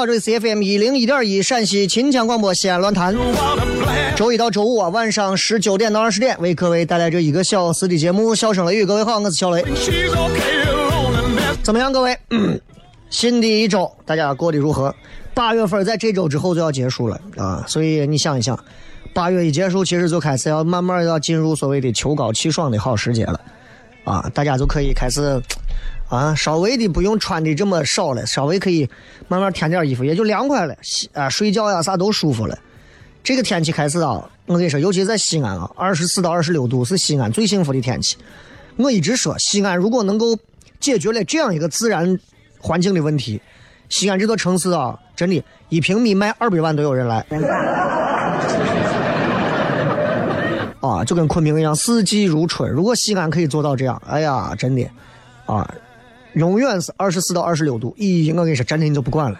好，这里是 CFM 一零一点一陕西秦腔广播西安论坛。周一到周五啊，晚上十九点到二十点，为各位带来这一个小时的节目《笑声雷雨》。各位好，我是小雷。怎么样，各位？新的一周大家过得如何？八月份在这周之后就要结束了啊，所以你想一想，八月一结束，其实就开始要慢慢要进入所谓的秋高气爽的好时节了啊，大家就可以开始啊，稍微的不用穿的这么少了，稍微可以慢慢添点衣服，也就凉快了，洗啊睡觉呀啥都舒服了。这个天气开始啊，我跟你说，尤其在西安啊，二十四到二十六度是西安最幸福的天气。我一直说，西安如果能够解决了这样一个自然环境的问题，西安这座城市啊，真的，一平米卖二百万都有人来。啊，就跟昆明一样，四季如春。如果西安可以做到这样，哎呀，真的，啊，永远是二十四到二十六度。咦，我跟你说，真的你就不管了。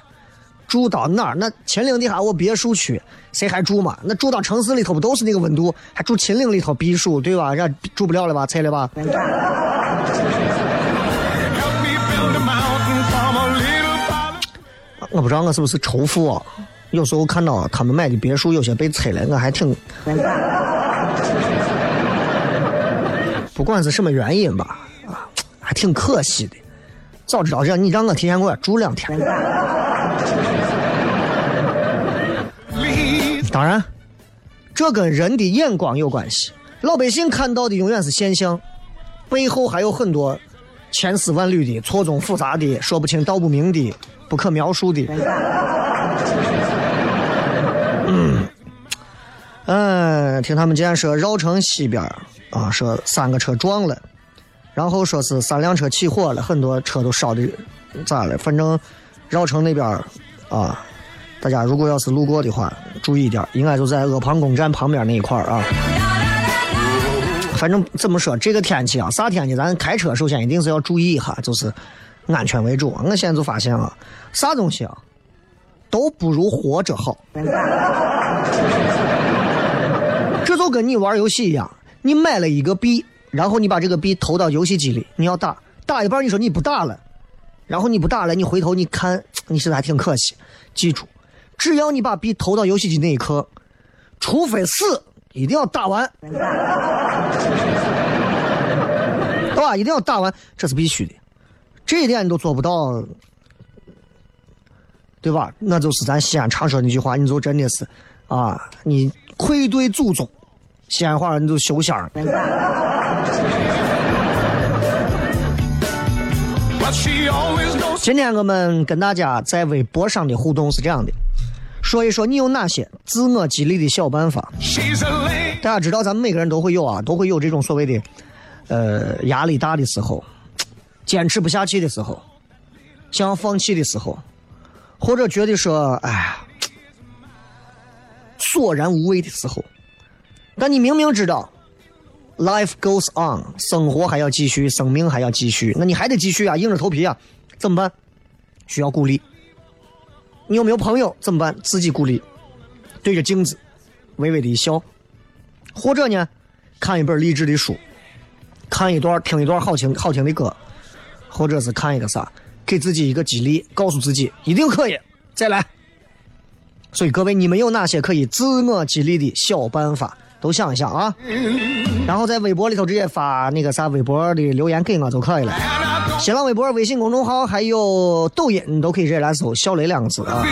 住到哪儿？那秦岭底下我别墅区，谁还住嘛？那住到城市里头不都是那个温度？还住秦岭里头避暑，对吧？人家住不了了吧？拆了吧？我不知道我是不是仇富啊？有时候看到他们买的别墅有些被拆了，我还挺，不管是什么原因吧，啊，还挺可惜的。早知道这样，你让我提前给我住两天。当然，这跟人的眼光有关系。老百姓看到的永远是现象，背后还有很多千丝万缕的、错综复杂的、说不清道不明的、不可描述的。嗯，听他们今天说绕城西边啊，说三个车撞了，然后说是三辆车起火了，很多车都烧的咋了？反正绕城那边啊，大家如果要是路过的话，注意一点，应该就在阿房宫站旁边那一块啊。反正怎么说，这个天气啊，啥天气，咱开车首先一定是要注意一下，就是安全为主。我现在就发现啊，啥东西啊，都不如活着好。这就跟你玩游戏一样，你买了一个币，然后你把这个币投到游戏机里，你要打，打一半你说你不打了，然后你不打了，你回头你看，你是不是还挺可惜？记住，只要你把币投到游戏机那一刻，除非死，一定要打完，对吧？一定要打完，这是必须的，这一点你都做不到，对吧？那就是咱西安常说那句话，你就真的是啊，你愧对祖宗西安话你就修仙儿。今天我们跟大家在微博上的互动是这样的，说一说你有哪些自我激励的小办法。大家知道，咱们每个人都会有啊，都会有这种所谓的，呃，压力大的时候，坚持不下去的时候，想要放弃的时候，或者觉得说，哎呀，索然无味的时候。但你明明知道，life goes on，生活还要继续，生命还要继续，那你还得继续啊，硬着头皮啊，怎么办？需要鼓励。你有没有朋友？怎么办？自己鼓励，对着镜子，微微的一笑。或者呢，看一本励志的书，看一段听一段好听好听的歌，或者是看一个啥，给自己一个激励，告诉自己一定可以，再来。所以各位，你们有哪些可以自我激励的小办法？都想一想啊，然后在微博里头直接发那个啥微博的留言给我就可以了。新浪微博、微信公众号还有抖音，你都可以直接来搜“小雷”两个字啊。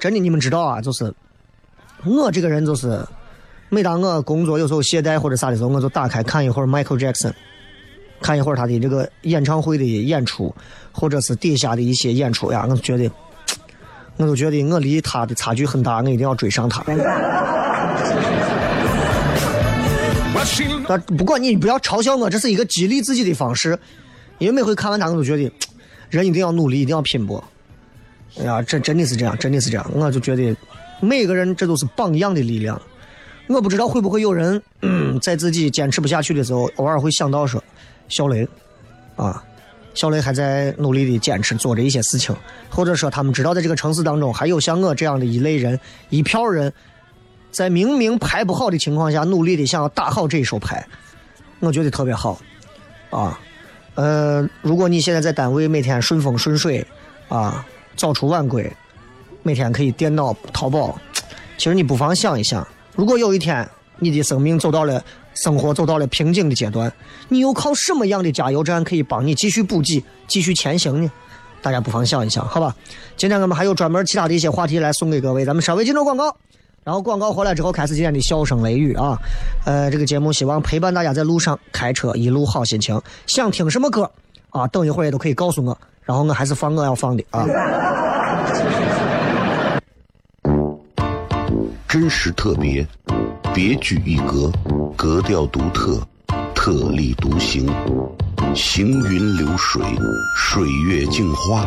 真的，你们知道啊，就是我这个人就是。每当我工作有时候懈怠或者啥的时候，我就打开看一会儿 Michael Jackson，看一会儿他的这个演唱会的演出，或者是底下的一些演出呀，我就觉得，我就觉得我离他的差距很大，我一定要追上他。但不管你不要嘲笑我，这是一个激励自己的方式，因为每回看完他，我都觉得人一定要努力，一定要拼搏。哎呀，这真的是这样，真的是这样，我就觉得每个人这都是榜样的力量。我不知道会不会有人、嗯、在自己坚持不下去的时候，偶尔会想到说，小雷，啊，小雷还在努力的坚持做着一些事情，或者说他们知道在这个城市当中还有像我这样的一类人，一票人，在明明牌不好的情况下，努力的想要打好这一手牌，我觉得特别好，啊，呃，如果你现在在单位每天顺风顺水，啊，早出晚归，每天可以电脑淘宝，其实你不妨想一想。如果有一天你的生命走到了生活走到了瓶颈的阶段，你又靠什么样的加油站可以帮你继续补给、继续前行呢？大家不妨想一想，好吧？今天我们还有专门其他的一些话题来送给各位，咱们稍微进入广告，然后广告回来之后开始今天的笑声雷雨啊。呃，这个节目希望陪伴大家在路上开车一路好心情。想听什么歌啊？等一会儿也都可以告诉我，然后我还是放我要放的啊。真实特别，别具一格，格调独特，特立独行，行云流水，水月镜花，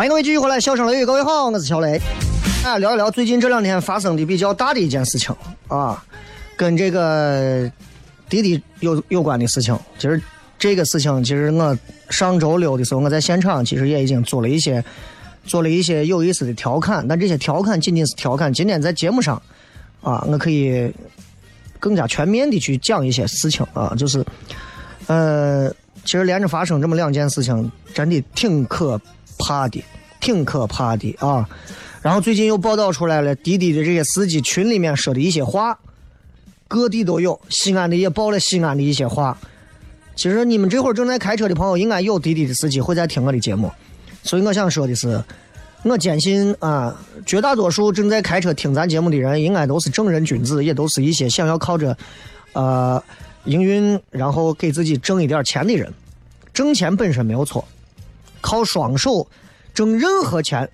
欢迎各位继续回来，笑声雷雨，各位好，我是小雷。啊，聊一聊最近这两天发生的比较大的一件事情啊，跟这个滴滴有有关的事情。其实这个事情，其实我上周六的时候，我在现场其实也已经做了一些做了一些有意思的调侃，但这些调侃仅仅是调侃。今天在节目上啊，我可以更加全面的去讲一些事情啊，就是呃，其实连着发生这么两件事情，真的挺可怕的，挺可怕的啊。然后最近又报道出来了，滴滴的这些司机群里面说的一些话，各地都有，西安的也报了西安的一些话。其实你们这会儿正在开车的朋友，应该有滴滴的司机会在听我的节目，所以我想说的是，我坚信啊，绝大多数正在开车听咱节目的人，应该都是正人君子，也都是一些想要靠着呃营运，然后给自己挣一点钱的人。挣钱本身没有错，靠双手挣任何钱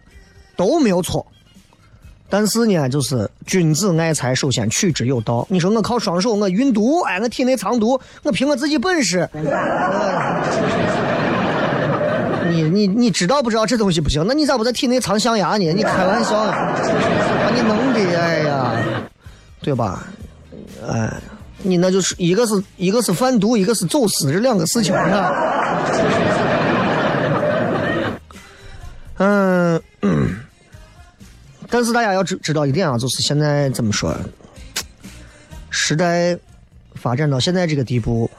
都没有错。但是呢，就是君子爱财，首先取之有道。你说我靠双手，我运毒，哎，我体内藏毒，我凭我自己本事。你你你知道不知道这东西不行？那你咋不在体内藏象牙呢？你开玩笑呢？把你弄的，哎呀，对吧？哎，你那就是一个是一个是贩毒，一个是走私，这两个事情啊。但是大家要知知道一点啊，就是现在怎么说，时代发展到现在这个地步，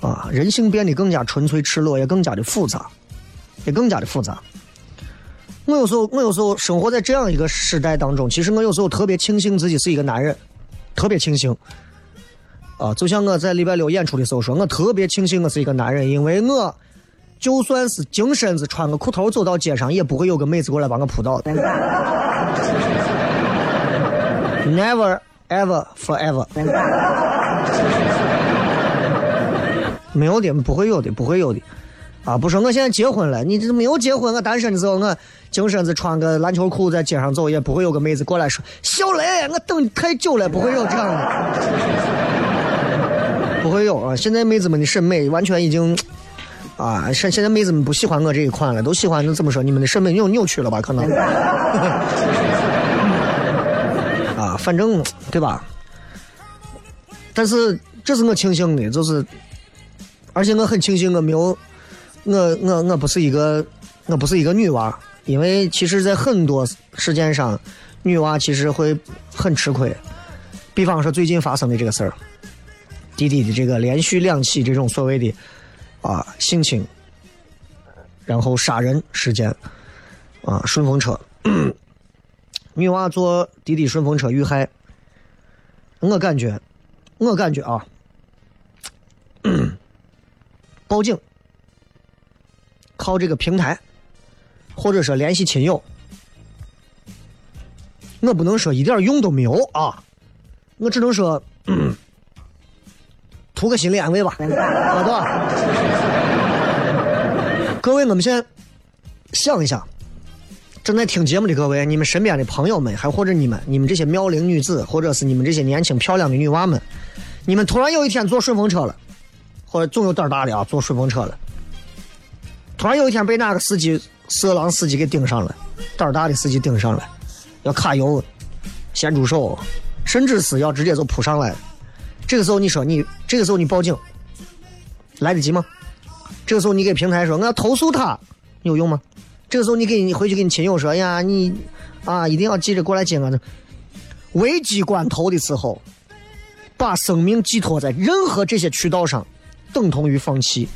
啊，人性变得更加纯粹、赤裸，也更加的复杂，也更加的复杂。我有时候，我有时候生活在这样一个时代当中，其实我有时候特别庆幸自己是一个男人，特别庆幸。啊，就像我在礼拜六演出的时候说，我特别庆幸我是一个男人，因为我。就算是净身子穿个裤头走到街上，也不会有个妹子过来把我扑倒。Never, ever, forever。没有的，不会有的，不会有的。啊，不说我现在结婚了，你这没有结婚，我单身的时候，我净身子穿个篮球裤在街上走，也不会有个妹子过来说：“小雷，我等你太久了。”不会有这样的，不会有啊！现在妹子们的审美完全已经。啊，现现在妹子们不喜欢我这一款了，都喜欢那怎么说？你们的审美扭扭曲了吧？可能。啊，反正对吧？但是这是我庆幸的，就是，而且我很庆幸我没有，我我我不是一个，我不是一个女娃，因为其实，在很多事件上，女娃其实会很吃亏。比方说最近发生的这个事儿，滴滴的这个连续两起这种所谓的。啊，性侵，然后杀人事件，啊，顺风车，女娃坐滴滴顺风车遇害，我感觉，我感觉啊，报警，靠这个平台，或者说联系亲友，我不能说一点用都没有啊，我只能说。图个心理安慰吧，好吧？各位，我们先想一想，正在听节目的各位，你们身边的朋友们，还或者你们，你们这些妙龄女子，或者是你们这些年轻漂亮的女娃们，你们突然有一天坐顺风车了，或者总有胆大的啊，坐顺风车了，突然有一天被哪个司机色狼司机给盯上了，胆大的司机盯上了，要卡油、咸猪手，甚至是要直接就扑上来。这个时候你说你这个时候你报警来得及吗？这个时候你给平台说我要投诉他有用吗？这个时候你给你回去给你亲友说哎呀你啊一定要记着过来接我。危机关头的时候，把生命寄托在任何这些渠道上，等同于放弃，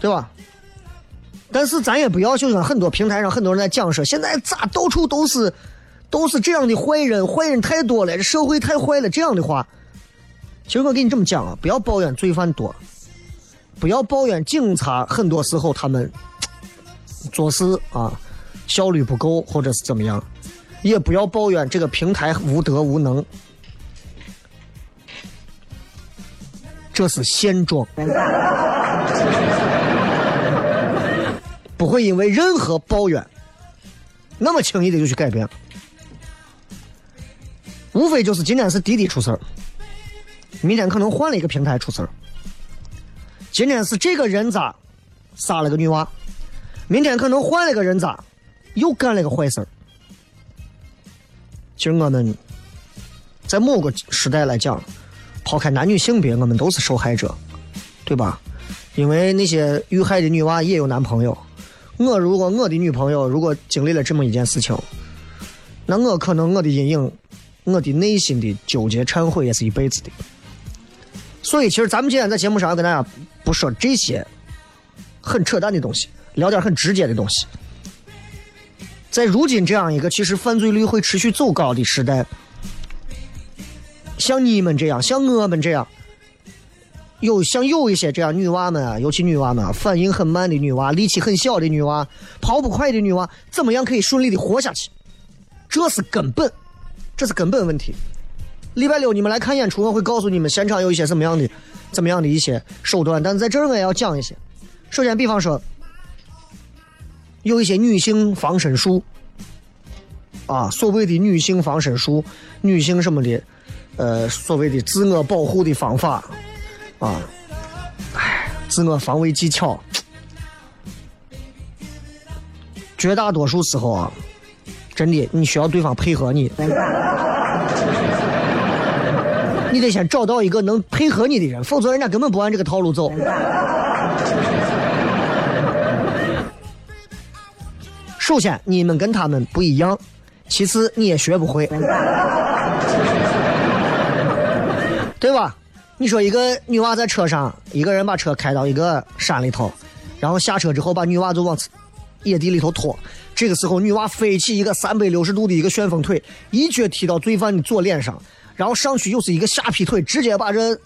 对吧？但是咱也不要就像很多平台上很多人在讲说现在咋到处都是都是这样的坏人，坏人太多了，这社会太坏了这样的话。其实我跟你这么讲啊，不要抱怨罪犯多，不要抱怨警察，很多时候他们做事啊效率不够，或者是怎么样，也不要抱怨这个平台无德无能，这是现状，不会因为任何抱怨那么轻易的就去改变，无非就是今天是滴滴出事儿。明天可能换了一个平台出事儿。今天是这个人渣杀了个女娃，明天可能换了个人渣又干了个坏事。其实我们在某个时代来讲，抛开男女性别，我们都是受害者，对吧？因为那些遇害的女娃也有男朋友。我如果我的女朋友如果经历了这么一件事情，那我可能我的阴影，我的内心的纠结忏悔也是一辈子的。所以，其实咱们今天在节目上要跟大家不说这些很扯淡的东西，聊点很直接的东西。在如今这样一个其实犯罪率会持续走高的时代，像你们这样，像我们这样。有像有一些这样女娃们啊，尤其女娃们啊，反应很慢的女娃，力气很小的女娃，跑不快的女娃，怎么样可以顺利的活下去？这是根本，这是根本问题。礼拜六你们来看演出，我会告诉你们现场有一些什么样的、怎么样的一些手段。但是在这儿我也要讲一些。首先，比方说，有一些女性防身术，啊，所谓的女性防身术、女性什么的，呃，所谓的自我保护的方法。啊，哎，自我防卫技巧，绝大多数时候啊，真的你需要对方配合你，你得先找到一个能配合你的人，否则人家根本不按这个套路走。首先，你们跟他们不一样；其次，你也学不会，对吧？你说一个女娃在车上，一个人把车开到一个山里头，然后下车之后把女娃就往野地里头拖。这个时候，女娃飞起一个三百六十度的一个旋风腿，一脚踢到罪犯的左脸上，然后上去又是一个下劈腿，直接把这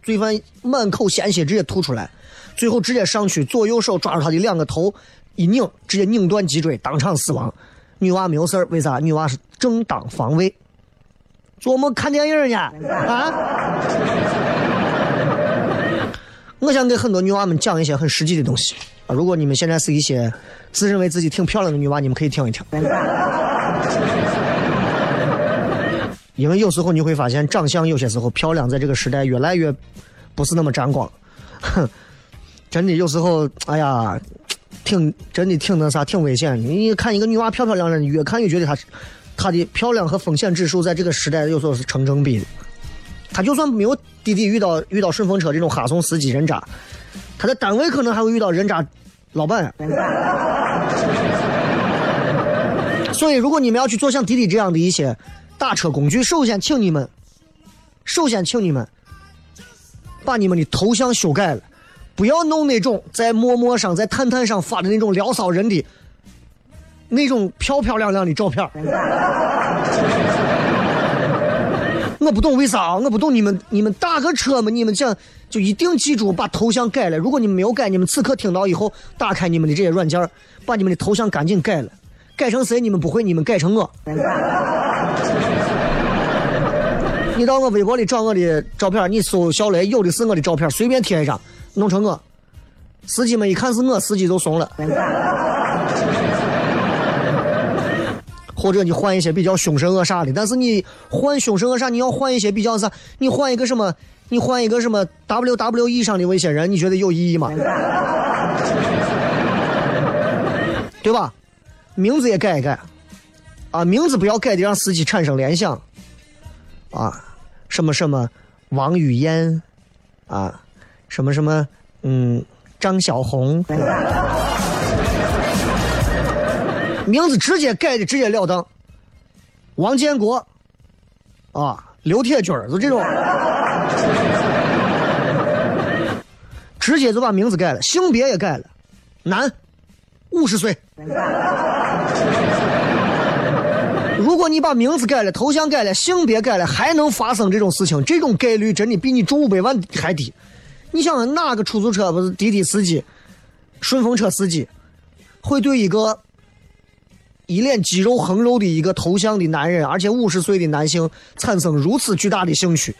罪犯满口鲜血直接吐出来。最后直接上去左右手抓住他的两个头一拧，直接拧断脊椎，当场死亡。女娃没有事为啥？女娃是正当防卫。做梦看电影呢？啊！我想给很多女娃们讲一些很实际的东西啊！如果你们现在是一些自认为自己挺漂亮的女娃，你们可以听一听。因为有时候你会发现，长相有些时候漂亮，在这个时代越来越不是那么沾光。哼，真的有时候，哎呀，挺真的挺那啥，挺危险。你看一个女娃漂漂亮亮的，越看越觉得她。她的漂亮和风险指数在这个时代有时候是成正比的。她就算没有滴滴遇到遇到顺风车这种哈怂司机人渣，她在单位可能还会遇到人渣老板。所以，如果你们要去做像滴滴这样的一些打车工具，首先请你们，首先请你们把你们的头像修改了，不要弄那种在陌陌上、在探探上发的那种撩骚人的。那种漂漂亮亮的照片 我不懂为啥，我不懂你们，你们打个车嘛，你们讲就一定记住把头像改了。如果你们没有改，你们此刻听到以后，打开你们的这些软件，把你们的头像赶紧改了，改成谁你们不会，你们改成我。你到我微博里找我的照片，你搜小雷，有的是我的照片，随便贴一张，弄成我。司机们一看是我，司机就怂了。或者你换一些比较凶神恶煞的，但是你换凶神恶煞，你要换一些比较啥？你换一个什么？你换一个什么 WWE 上的危险人？你觉得有意义吗？对吧？名字也改一改，啊，名字不要改的让司机产生联想，啊，什么什么王语嫣，啊，什么什么嗯张小红。名字直接改的直截了当，王建国，啊，刘铁军就这种，直接就把名字改了，性别也改了，男，五十岁。如果你把名字改了，头像改了，性别改了，还能发生这种事情，这种概率真的比你中五百万还低。你想哪个出租车不是滴滴司机、顺风车司机，会对一个？一脸肌肉横肉的一个头像的男人，而且五十岁的男性产生如此巨大的兴趣，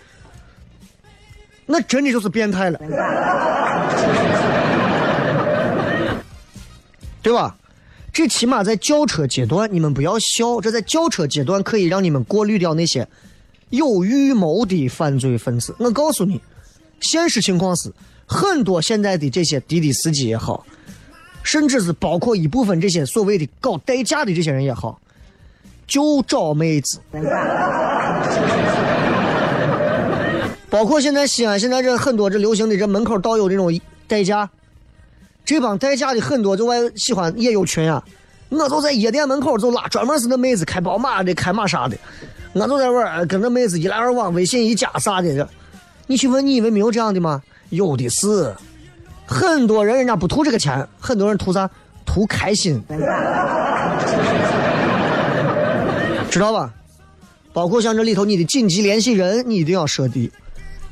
那真的就是变态了，对吧？这起码在轿车阶段，你们不要笑，这在轿车阶段可以让你们过滤掉那些有预谋的犯罪分子。我告诉你，现实情况是，很多现在的这些滴滴司机也好。甚至是包括一部分这些所谓的搞代驾的这些人也好，就找妹子。包括现在西安现在这很多这流行的这门口倒有这种代驾，这帮代驾的很多就爱喜欢也有群呀。我就在夜店门口就拉，专门是那妹子开宝马的、开玛莎的，我就在玩儿跟那妹子一来二往，微信一加啥的。你去问，你以为没有这样的吗？有的是，很多人人家不图这个钱，很多人图啥？图开心，知道吧？包括像这里头你的紧急联系人，你一定要设立。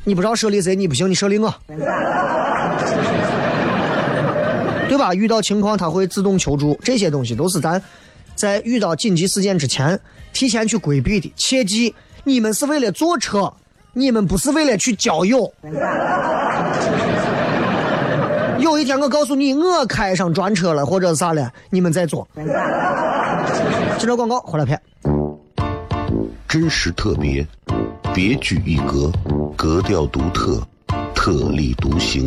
你不知道设立谁，你不行，你设立我，对吧？遇到情况他会自动求助，这些东西都是咱在遇到紧急事件之前提前去规避的。切记，你们是为了坐车，你们不是为了去交友。有一天我告诉你，我开上专车了，或者啥了，你们再坐。接着广告，回来片。真实特别，别具一格，格调独特，特立独行，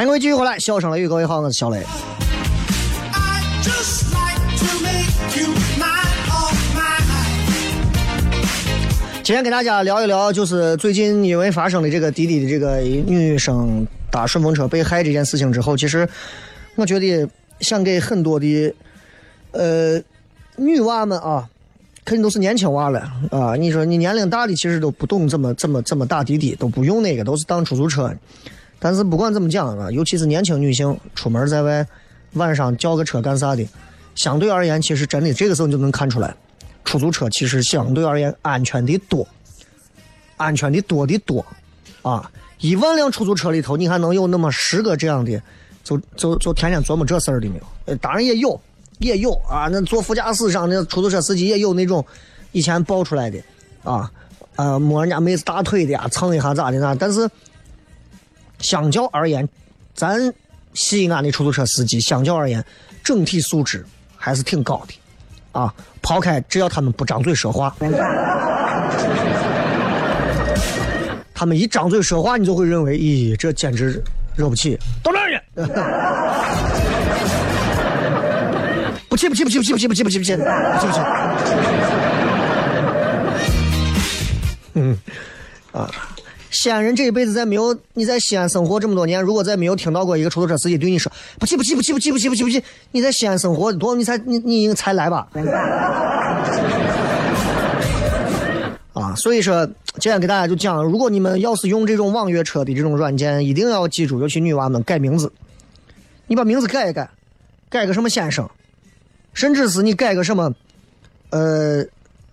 欢迎各位继续回来，笑声雷雨，各位好，我是小雷。今天跟大家聊一聊，就是最近因为发生的这个滴滴的这个女生搭顺风车被害这件事情之后，其实我觉得想给很多的呃女娃们啊，肯定都是年轻娃了啊。你说你年龄大的其实都不懂怎么怎么怎么打滴滴，都不用那个，都是当出租车。但是不管怎么讲啊，尤其是年轻女性出门在外，晚上叫个车干啥的，相对而言，其实真的这个时候你就能看出来，出租车其实相对而言安全的多，安全的多的多，啊，一万辆出租车里头，你还能有那么十个这样的，就就就天天琢磨这事儿的没有？呃，当然也有，也有啊，那坐副驾驶上的出租车司机也有那种以前爆出来的，啊，呃，摸人家妹子大腿的呀，蹭一下咋的那，但是。相较而言，咱西安的出租车司机相较而言，整体素质还是挺高的，啊，抛开只要他们不张嘴说话，他们一张嘴说话，你就会认为，咦，这简直惹不起，到哪儿去？不气不气不气不气不气不气不气。不气不气，嗯，啊。西安人这一辈子，在没有你在西安生活这么多年，如果再没有听到过一个出租车司机对你说“不气不气不气不气不气不气不气”，你在西安生活多，你才你你才来吧。啊，所以说今天给大家就讲，如果你们要是用这种网约车的这种软件，一定要记住，尤其女娃们改名字，你把名字改一改，改个什么先生，甚至是你改个什么，呃，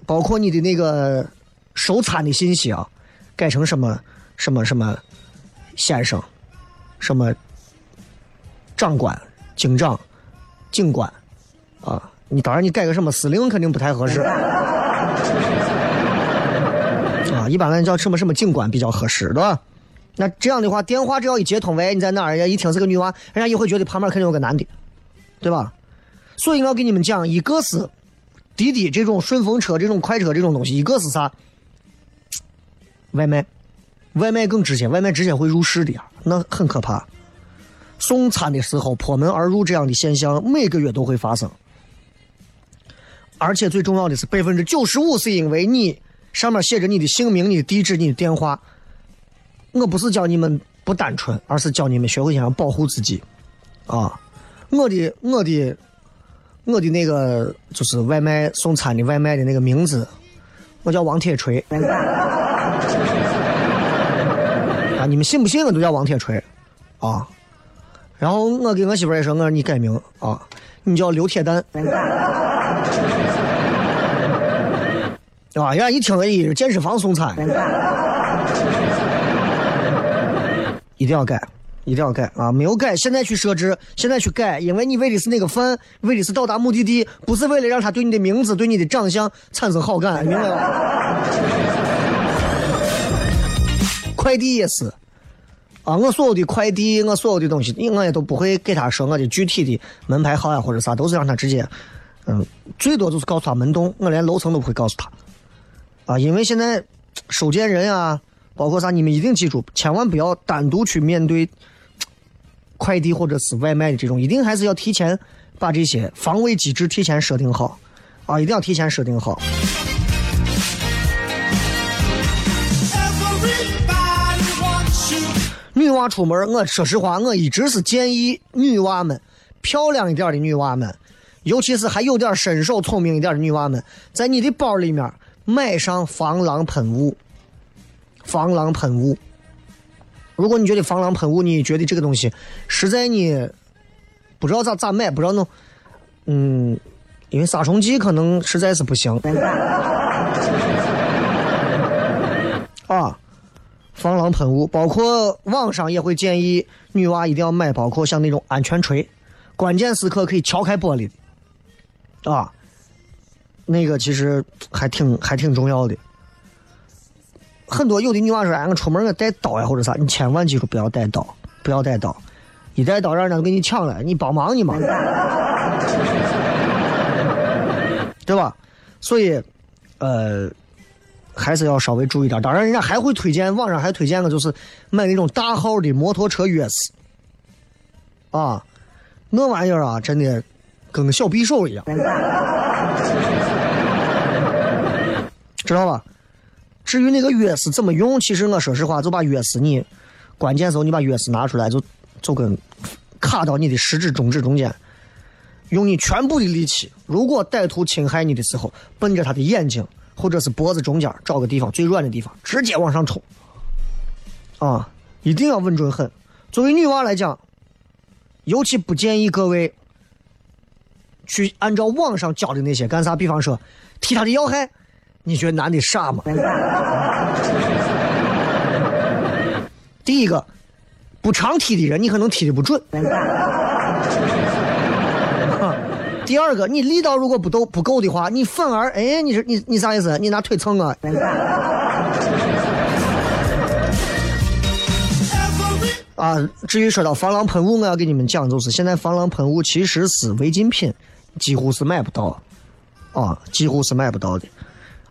包括你的那个收餐的信息啊。改成什么什么什么先生，什么长官、警长、警官啊。你当然你改个什么司令肯定不太合适啊。一般来叫什么什么警官比较合适，对吧？那这样的话，电话只要一接通，喂，你在哪儿？人家一听是个女娃，人家也会觉得旁边肯定有个男的，对吧？所以我要跟你们讲，一个是滴滴这种顺风车、这种快车这种东西，一个是啥？外卖，外卖更直接，外卖直接会入室的呀，那很可怕。送餐的时候破门而入这样的现象，每个月都会发生。而且最重要的是，百分之九十五是因为你上面写着你的姓名、你的地址、你的电话。我不是教你们不单纯，而是教你们学会怎样保护自己，啊！我的我的我的那个就是外卖送餐的外卖的那个名字，我叫王铁锤。你们信不信我都叫王铁锤，啊！然后我给我媳妇也说，我说你改名啊，你叫刘铁蛋。啊，人家一听，哎，健身房送餐。一定要改，一定要改啊！没有改，现在去设置，现在去改，因为你为的是那个饭，为的是到达目的地，不是为了让他对你的名字、对你的长相产生好感，明白吗？快递也是啊，我所有的快递，我所有的东西，我也都不会给他说我的具体的门牌号呀或者啥，都是让他直接，嗯，最多就是告诉他门洞，我连楼层都不会告诉他啊，因为现在收件人啊。包括啥？你们一定记住，千万不要单独去面对快递或者是外卖的这种，一定还是要提前把这些防卫机制提前设定好啊！一定要提前设定好。女娃出门，我说实话，我一直是建议女娃们，漂亮一点的女娃们，尤其是还有点身手、聪明一点的女娃们，在你的包里面买上防狼喷雾。防狼喷雾，如果你觉得防狼喷雾，你觉得这个东西实在你不知道咋咋买，不知道弄，嗯，因为杀虫剂可能实在是不行。啊，防狼喷雾，包括网上也会建议女娃一定要买，包括像那种安全锤，关键时刻可以敲开玻璃的，啊，那个其实还挺还挺重要的。很多有的女娃说：“哎，我出门我带刀呀，或者啥？你千万记住不要带刀，不要带刀。一带刀让人家给你抢了，你帮忙你嘛，对吧？所以，呃，还是要稍微注意点。当然，人家还会推荐，网上还推荐个，就是买那种大号的摩托车钥匙。啊，那玩意儿啊，真的跟个小匕首一样，知道吧？”至于那个钥匙怎么用，其实我说实话，就把钥匙你关键时候你把钥匙拿出来，就就跟卡到你的食指、中指中间，用你全部的力气。如果歹徒侵害你的时候，奔着他的眼睛或者是脖子中间找个地方最软的地方，直接往上冲。啊，一定要稳准狠。作为女娃来讲，尤其不建议各位去按照网上教的那些干啥，比方说踢他的要害。你觉得男的傻吗？第一个，不常踢的人，你可能踢的不准。第二个，你力道如果不够不够的话，你反而哎，你是你你啥意思？你拿腿蹭啊？啊，至于说到防狼喷雾，我要给你们讲，就是现在防狼喷雾其实是违禁品，几乎是买不到，啊，几乎是买不到的。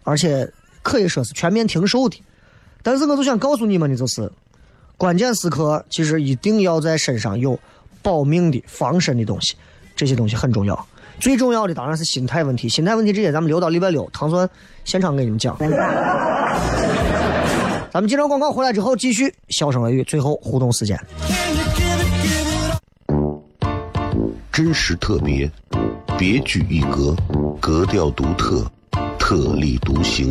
而且可以说是全面停售的，但是我就想告诉你们的就是，关键时刻其实一定要在身上有保命的防身的东西，这些东西很重要。最重要的当然是心态问题，心态问题这些咱们留到礼拜六唐酸现场给你们讲。咱们接着广告回来之后继续笑声雷雨，最后互动时间。真实特别，别具一格，格调独特。特立独行，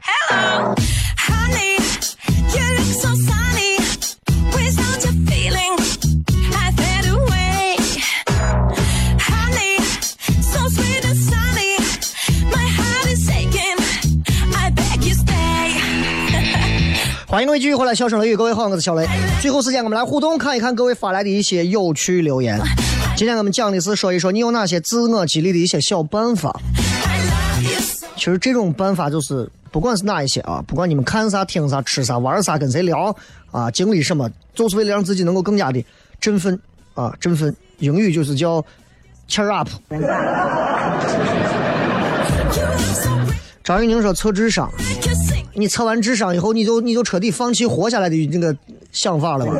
Hello, honey. You look so sunny. Without your feeling, I fade away. Honey, so sweet and sunny. My heart is aching. I beg you stay. 欢迎各位继续回来，笑声雷雨，各位好，我是小雷。最后时间我们来互动，看一看各位发来的一些有趣留言。今天我们讲的是说一说你有哪些自我激励的一些小办法。其实这种办法就是，不管是哪一些啊，不管你们看啥、听啥、吃啥、玩啥、跟谁聊啊、经历什么，就是为了让自己能够更加的振奋啊，振奋。英语就是叫 cheer up。张玉宁说测智商，你测完智商以后，你就你就彻底放弃活下来的那个想法了吧？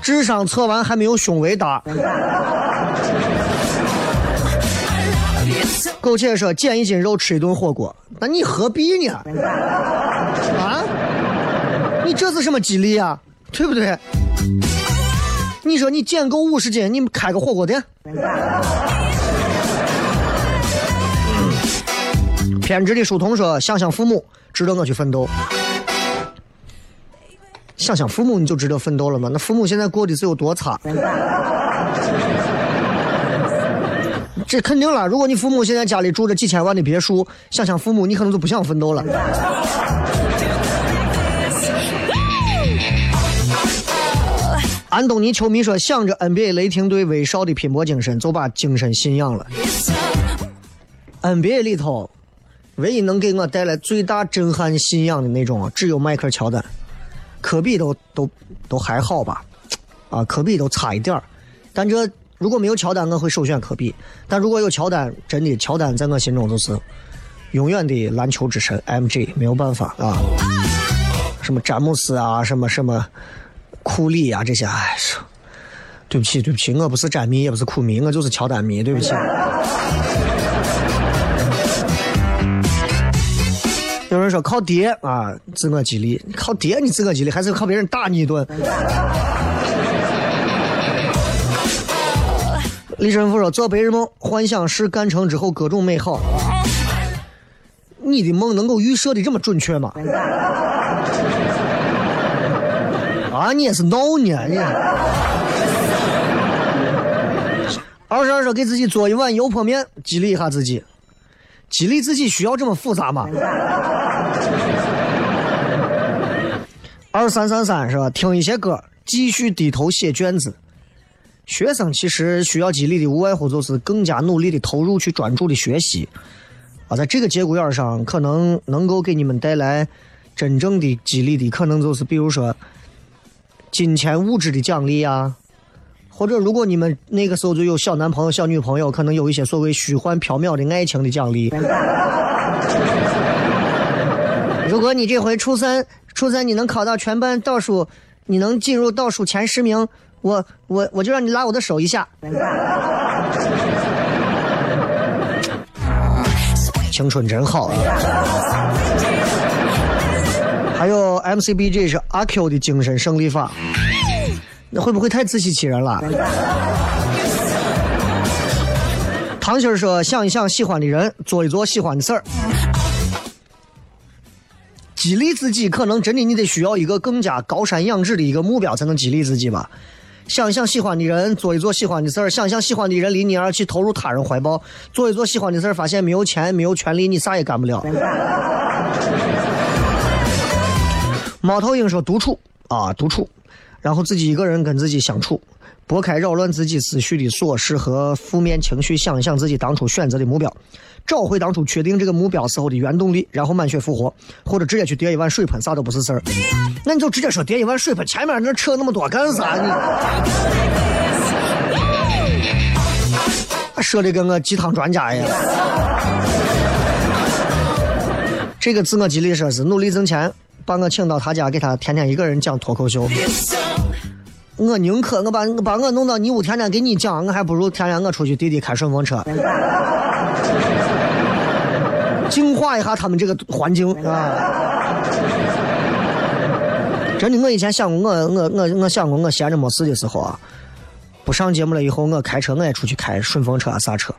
智商测完还没有胸围大。苟且说减一斤肉吃一顿火锅，那你何必呢？啊？你这是什么激励啊？对不对？你说你减够五十斤，你开个火锅店？偏执的书童说：“想想父母，值得我去奋斗。想想父母，你就值得奋斗了吗？那父母现在过得是有多差？这肯定了。如果你父母现在家里住着几千万的别墅，想想父母，你可能就不想奋斗了。安东尼·球迷说：“想着 NBA 雷霆队威少的拼搏精神，就把精神信仰了。NBA 里头，唯一能给我带来最大震撼信仰的那种啊，只有迈克尔·乔丹，科比都都都还好吧，啊，科比都差一点儿。但这如果没有乔丹，我会首选科比；但如果有乔丹，真的乔丹在我心中就是永远的篮球之神 MJ，没有办法啊。什么詹姆斯啊，什么什么库里啊，这些，哎，对不起，对不起，我不是詹迷，也不是库迷，我就是乔丹迷，对不起。有人说靠爹啊，自我激励，靠爹你自我激励，还是靠别人打你一顿？李神父说：“做白日梦，幻想事干成之后各种美好。你的梦能够预设的这么准确吗？啊，你也是闹呢你。二十二说给自己做一碗油泼面，激励一下自己。激励自己需要这么复杂吗？二三三三是吧？听一些歌，继续低头写卷子。学生其实需要激励的，无外乎就是更加努力的投入去专注的学习。啊，在这个节骨眼上，可能能够给你们带来真正的激励的，可能就是比如说金钱物质的奖励啊，或者如果你们那个时候就有小男朋友、小女朋友，可能有一些所谓虚幻缥缈的爱情的奖励。如果你这回初三，初三你能考到全班倒数，你能进入倒数前十名，我我我就让你拉我的手一下。青春真好啊！还有 MCBG 是阿 Q 的精神胜利法，那会不会太自欺欺人了？唐心儿说：“想一想喜欢的人，做一做喜欢的事儿，激励自己。可能真的你得需要一个更加高山仰止的一个目标，才能激励自己吧。想一想喜欢的人，做一做喜欢的事儿，想一想喜欢的人离你而去，投入他人怀抱，做一做喜欢的事儿，发现没有钱，没有权利，你啥也干不了。”猫头鹰说：“独处。啊，独处，然后自己一个人跟自己相处，拨开扰乱自己思绪的琐事和负面情绪，想一想自己当初选择的目标，找回当初确定这个目标时候的原动力，然后满血复活，或者直接去叠一碗水盆，啥都不是事儿。那你就直接说叠一碗水盆，前面那扯那么多干啥？你说的跟个鸡汤专家一样。”这个自我激励说是努力挣钱，把我请到他家，给他天天一个人讲脱口秀。我宁可我把我把我弄到你屋，天天给你讲，我还不如天天我出去滴滴开顺风车，净化一下他们这个环境啊！真的，我以前想过，我我我我想过，我闲着没事的时候啊，不上节目了以后，我开车我也出去开顺风车啊啥车，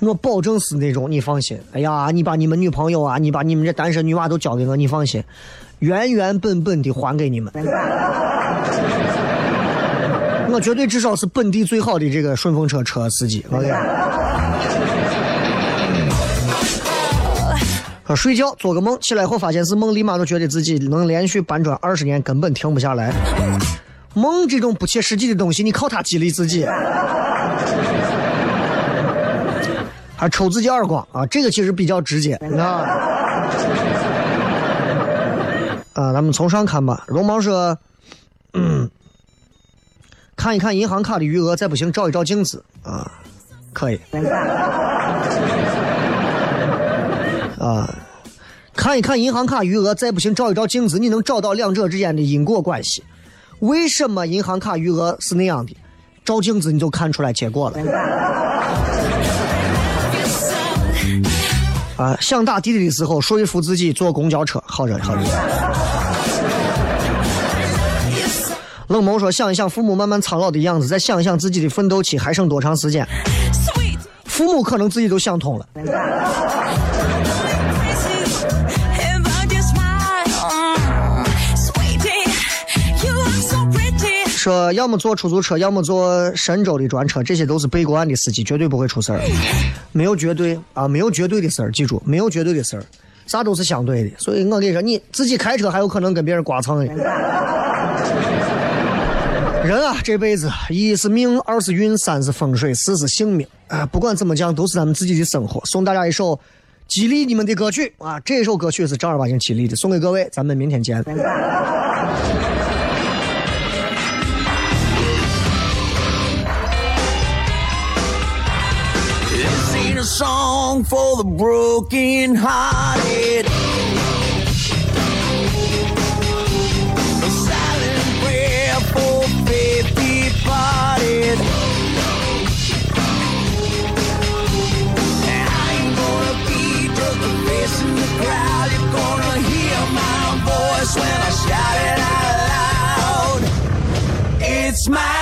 我保证是那种，你放心。哎呀，你把你们女朋友啊，你把你们这单身女娃都交给我，你放心，原原本本的还给你们。我绝对至少是本地最好的这个顺风车车司机。OK。说睡觉做个梦，起来后发现是梦，立马就觉得自己能连续搬砖二十年，根本停不下来。梦这种不切实际的东西，你靠它激励自己，还抽自己耳光啊！这个其实比较直接，你知道吧？啊，咱们从上看吧。绒毛说，嗯，看一看银行卡的余额，再不行照一照镜子啊，可以。啊，看一看银行卡余额，再不行照一照镜子，你能找到两者之间的因果关系。为什么银行卡余额是那样的？照镜子你就看出来结果了。啊，想打滴滴的时候，说服自己坐公交车，好着好着。冷某说：“想一想父母慢慢苍老的样子，再想一想自己的奋斗期还剩多长时间。父母可能自己都想通了。说要么坐出租车，要么坐神州的专车，这些都是背过案的司机，绝对不会出事儿。没有绝对啊，没有绝对的事儿，记住，没有绝对的事儿，啥都是相对的。所以我跟你说，你自己开车还有可能跟别人刮蹭的。人啊，这辈子一是命，二是运，三是风水，四是性命啊。不管怎么讲，都是咱们自己的生活。送大家一首激励你们的歌曲啊！这首歌曲是正儿八经激励的，送给各位。咱们明天见。Song for the broken hearted. A silent prayer for faith departed. I gonna in the crowd. You're gonna hear my voice when I shout it out loud. It's my